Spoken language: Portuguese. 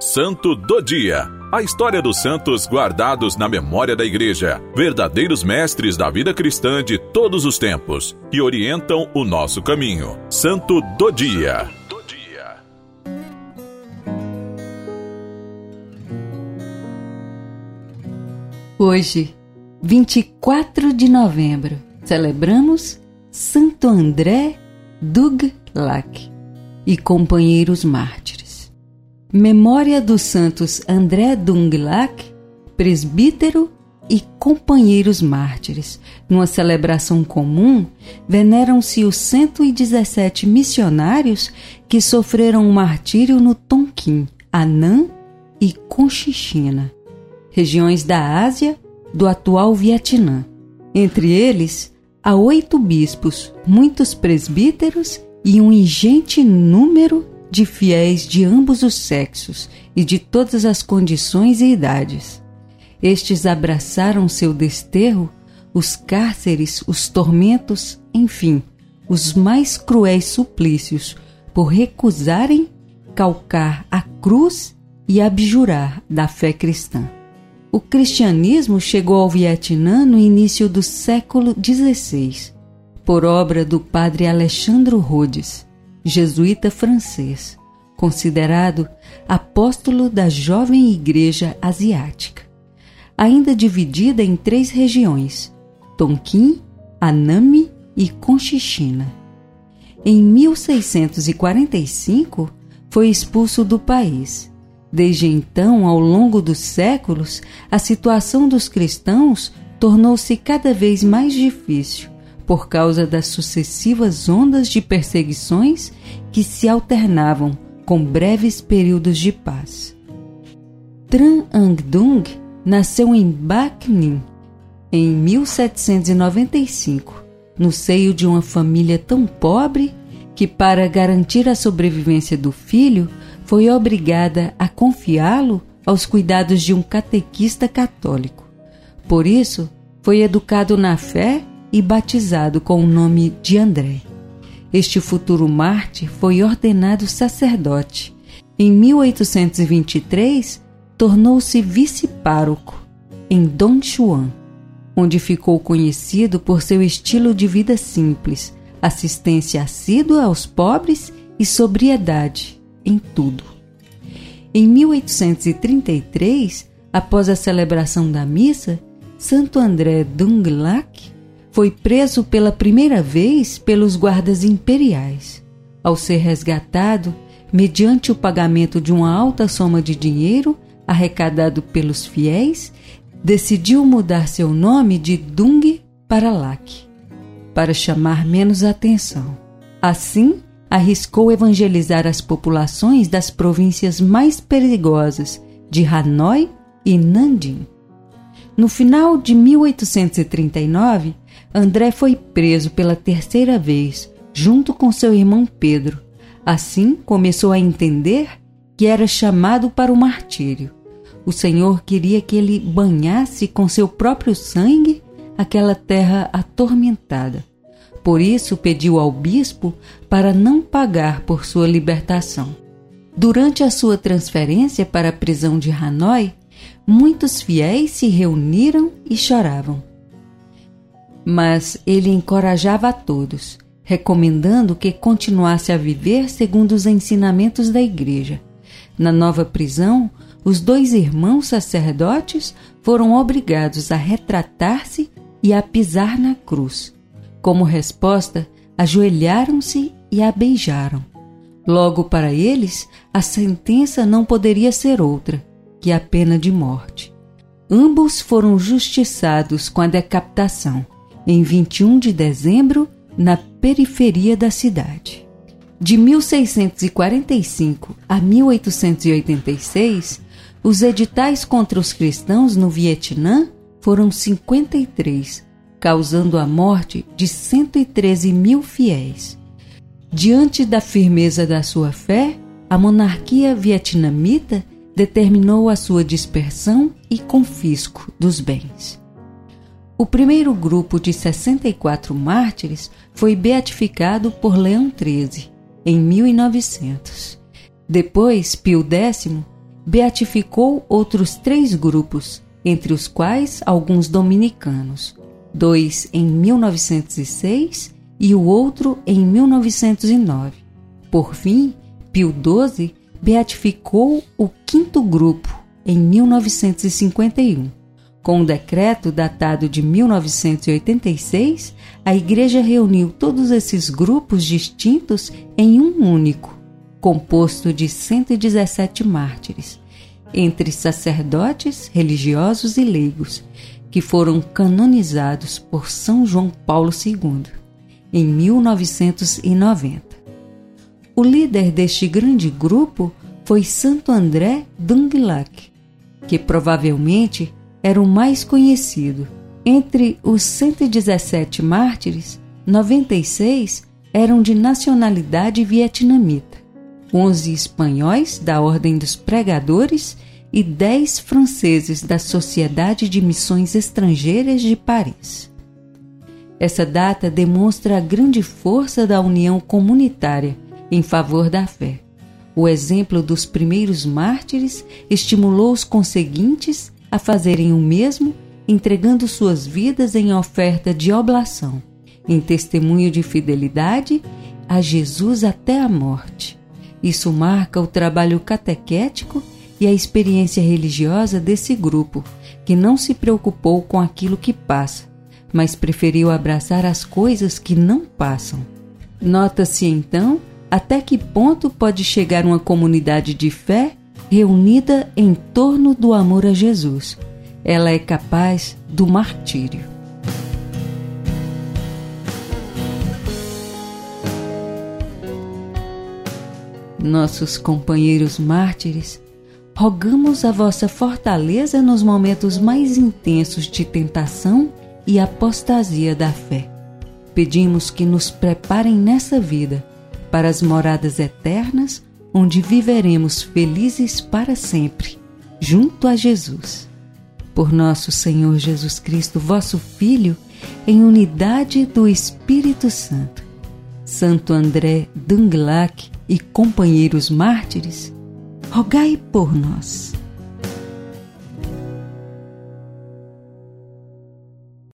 Santo do Dia. A história dos santos guardados na memória da Igreja, verdadeiros mestres da vida cristã de todos os tempos, que orientam o nosso caminho. Santo do Dia. Hoje, 24 de novembro, celebramos Santo André Duglac e companheiros mártires. Memória dos santos André Dunglac, presbítero e companheiros mártires. Numa celebração comum, veneram-se os 117 missionários que sofreram o martírio no Tonkin, Anã e Conchichina regiões da Ásia do atual Vietnã. Entre eles, há oito bispos, muitos presbíteros e um ingente número de fiéis de ambos os sexos e de todas as condições e idades. Estes abraçaram seu desterro, os cárceres, os tormentos, enfim, os mais cruéis suplícios, por recusarem calcar a cruz e abjurar da fé cristã. O cristianismo chegou ao Vietnã no início do século XVI, por obra do padre Alexandre Rhodes, jesuíta francês, considerado apóstolo da jovem igreja asiática. Ainda dividida em três regiões: Tonkin, Anami e Conchichina. Em 1645, foi expulso do país Desde então, ao longo dos séculos, a situação dos cristãos tornou-se cada vez mais difícil por causa das sucessivas ondas de perseguições que se alternavam com breves períodos de paz. Tran Ang Dung nasceu em Bac Ninh em 1795, no seio de uma família tão pobre que, para garantir a sobrevivência do filho, foi obrigada a confiá-lo aos cuidados de um catequista católico. Por isso, foi educado na fé e batizado com o nome de André. Este futuro mártir foi ordenado sacerdote. Em 1823, tornou-se vice-pároco em Don Juan, onde ficou conhecido por seu estilo de vida simples, assistência assídua aos pobres e sobriedade em tudo. Em 1833, após a celebração da missa, Santo André Dunglac foi preso pela primeira vez pelos guardas imperiais. Ao ser resgatado, mediante o pagamento de uma alta soma de dinheiro arrecadado pelos fiéis, decidiu mudar seu nome de Dung para Lac, para chamar menos atenção. Assim, arriscou evangelizar as populações das províncias mais perigosas de Hanoi e Nanjing. No final de 1839, André foi preso pela terceira vez, junto com seu irmão Pedro. Assim, começou a entender que era chamado para o martírio. O Senhor queria que ele banhasse com seu próprio sangue aquela terra atormentada. Por isso pediu ao bispo para não pagar por sua libertação. Durante a sua transferência para a prisão de Hanoi, muitos fiéis se reuniram e choravam. Mas ele encorajava a todos, recomendando que continuasse a viver segundo os ensinamentos da Igreja. Na nova prisão, os dois irmãos sacerdotes foram obrigados a retratar-se e a pisar na cruz como resposta, ajoelharam-se e a beijaram. Logo para eles, a sentença não poderia ser outra que a pena de morte. Ambos foram justiçados com a decapitação, em 21 de dezembro, na periferia da cidade. De 1645 a 1886, os editais contra os cristãos no Vietnã foram 53, causando a morte de 113 mil fiéis. Diante da firmeza da sua fé, a monarquia vietnamita determinou a sua dispersão e confisco dos bens. O primeiro grupo de 64 mártires foi beatificado por Leão XIII em 1900. Depois, Pio X beatificou outros três grupos, entre os quais alguns dominicanos, dois em 1906 e o outro em 1909. Por fim, Pio XII beatificou o quinto grupo em 1951. Com um decreto datado de 1986, a Igreja reuniu todos esses grupos distintos em um único, composto de 117 mártires, entre sacerdotes, religiosos e leigos, que foram canonizados por São João Paulo II em 1990. O líder deste grande grupo foi Santo André Dunglac, que provavelmente era o mais conhecido. Entre os 117 mártires, 96 eram de nacionalidade vietnamita, 11 espanhóis da Ordem dos Pregadores e 10 franceses da Sociedade de Missões Estrangeiras de Paris. Essa data demonstra a grande força da união comunitária em favor da fé. O exemplo dos primeiros mártires estimulou os conseguintes a fazerem o mesmo, entregando suas vidas em oferta de oblação, em testemunho de fidelidade a Jesus até a morte. Isso marca o trabalho catequético e a experiência religiosa desse grupo, que não se preocupou com aquilo que passa, mas preferiu abraçar as coisas que não passam. Nota-se então até que ponto pode chegar uma comunidade de fé reunida em torno do amor a Jesus. Ela é capaz do martírio. Nossos companheiros mártires, rogamos a vossa fortaleza nos momentos mais intensos de tentação e apostasia da fé. Pedimos que nos preparem nessa vida para as moradas eternas, onde viveremos felizes para sempre, junto a Jesus. Por nosso Senhor Jesus Cristo, vosso Filho, em unidade do Espírito Santo. Santo André Dunglac e companheiros mártires, rogai por nós.